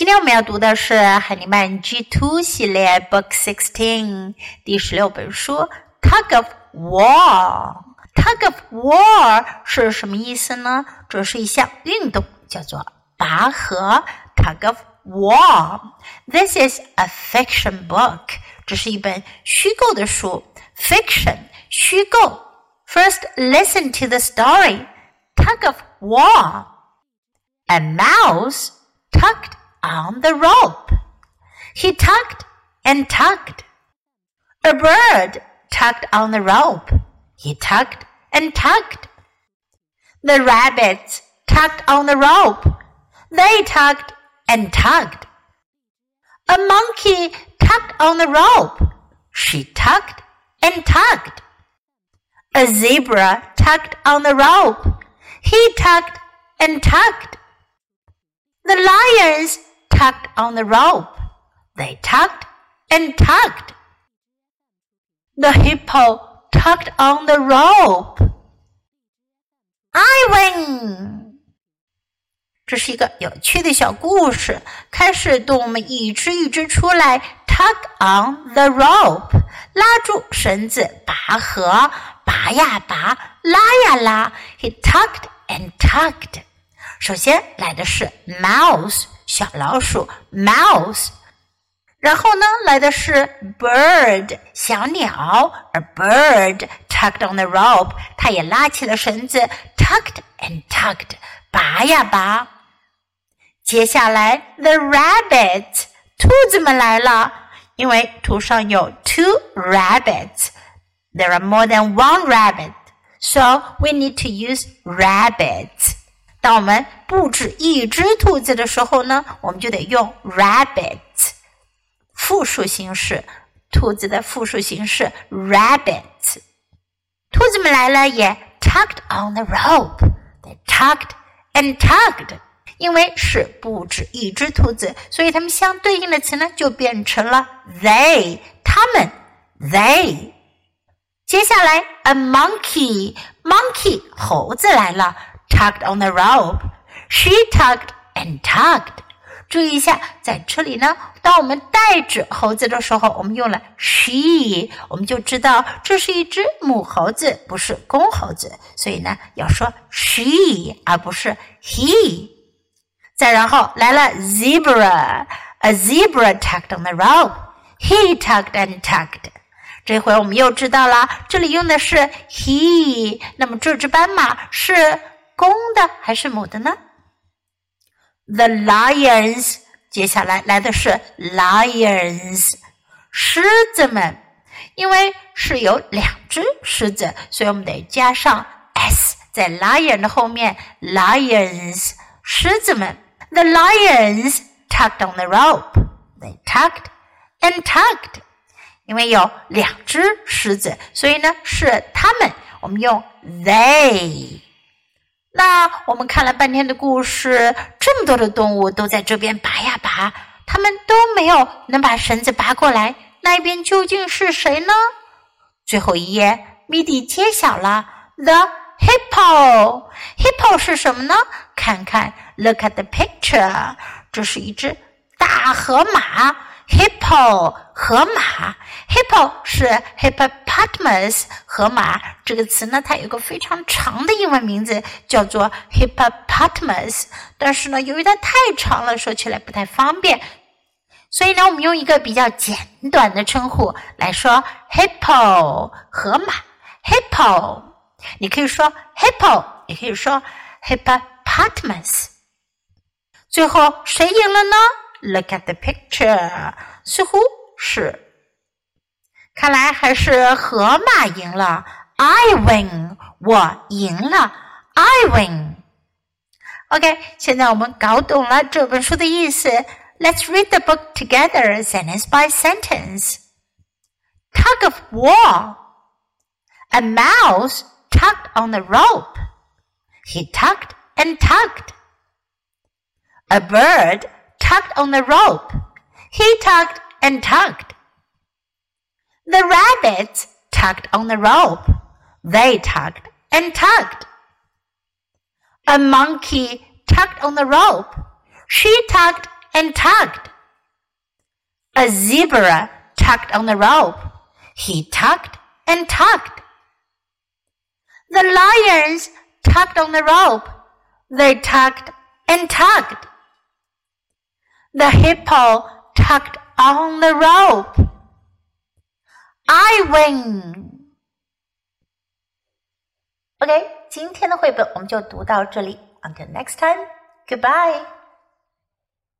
今天我们要读的是海尼曼 G Two 系列 Book Sixteen 第十六本书 Tug of War。Tug of War 是什么意思呢？这是一项运动，叫做拔河。Tug of War. This is a fiction book. 这是一本虚构的书。Fiction 虚构。First, listen to the story. Tug of war. A mouse tugged on the rope. He tugged and tugged. A bird tugged on the rope. He tugged and tugged. The rabbits tugged on the rope. They tugged and tugged. A monkey tugged on the rope. She tugged and tugged. A zebra tugged on the rope. He tugged and tugged. The lions tugged on the rope. They tugged and tugged. The hippo tugged on the rope. I win. 这是一个有趣的小故事。开始，动物们一只一只出来，tug on the rope，拉住绳子，拔河，拔呀拔，拉呀拉。He tugged and tugged。首先来的是 mouse， 小老鼠，mouse。然后呢，来的是 bird，小鸟，a bird tugged on the rope，它也拉起了绳子，tugged and tugged，拔呀拔。接下来，the rabbit，兔子们来了。因为图上有 two rabbits。There are more than one rabbit, so we need to use rabbits. 当我们不止一只兔子的时候呢，我们就得用 rabbits。复数形式，兔子的复数形式 rabbits。兔子们来了，也 tugged on the rope. They tugged and tugged. 因为是不止一只兔子，所以它们相对应的词呢就变成了 they，他们 they。接下来，a monkey，monkey 猴子来了，tugged on the rope，she tugged and tugged。注意一下，在这里呢，当我们代指猴子的时候，我们用了 she，我们就知道这是一只母猴子，不是公猴子，所以呢要说 she 而不是 he。再然后来了 zebra，a zebra tugged on the rope，he tugged and tugged。这回我们又知道了，这里用的是 he，那么这只斑马是公的还是母的呢？The lions，接下来来的是 lions，狮子们，因为是有两只狮子，所以我们得加上 s 在 lion 的后面，lions，狮子们。The lions tugged on the rope. They tugged and tugged. 因为有两只狮子，所以呢是他们。我们用 they。那我们看了半天的故事，这么多的动物都在这边拔呀拔，他们都没有能把绳子拔过来。那一边究竟是谁呢？最后一页，谜底揭晓了。The hippo。hippo 是什么呢？看看，look at the picture，这是一只大河马，hippo 河马，hippo 是 hippo hippopotamus 河马这个词呢，它有个非常长的英文名字叫做 hippopotamus，但是呢，由于它太长了，说起来不太方便，所以呢，我们用一个比较简短的称呼来说 hippo 河马 hippo，你可以说 hippo，也可以说 hippopotamus。最后谁赢了呢？Look at the picture，似乎是。看来还是河马赢了。I win，我赢了。I win。OK，现在我们搞懂了这本书的意思。Let's read the book together, sentence by sentence. Tug of war. A mouse tugged on the rope. He tugged and tugged. A bird tugged on the rope. He tugged and tugged. The rabbits tugged on the rope. They tugged and tugged. A monkey tugged on the rope. She tugged and tugged. A zebra tugged on the rope. He tugged and tugged. The lions tugged on the rope. They tugged and tugged. The hippo tugged on the rope. I win. OK，今天的绘本我们就读到这里。Until next time, goodbye.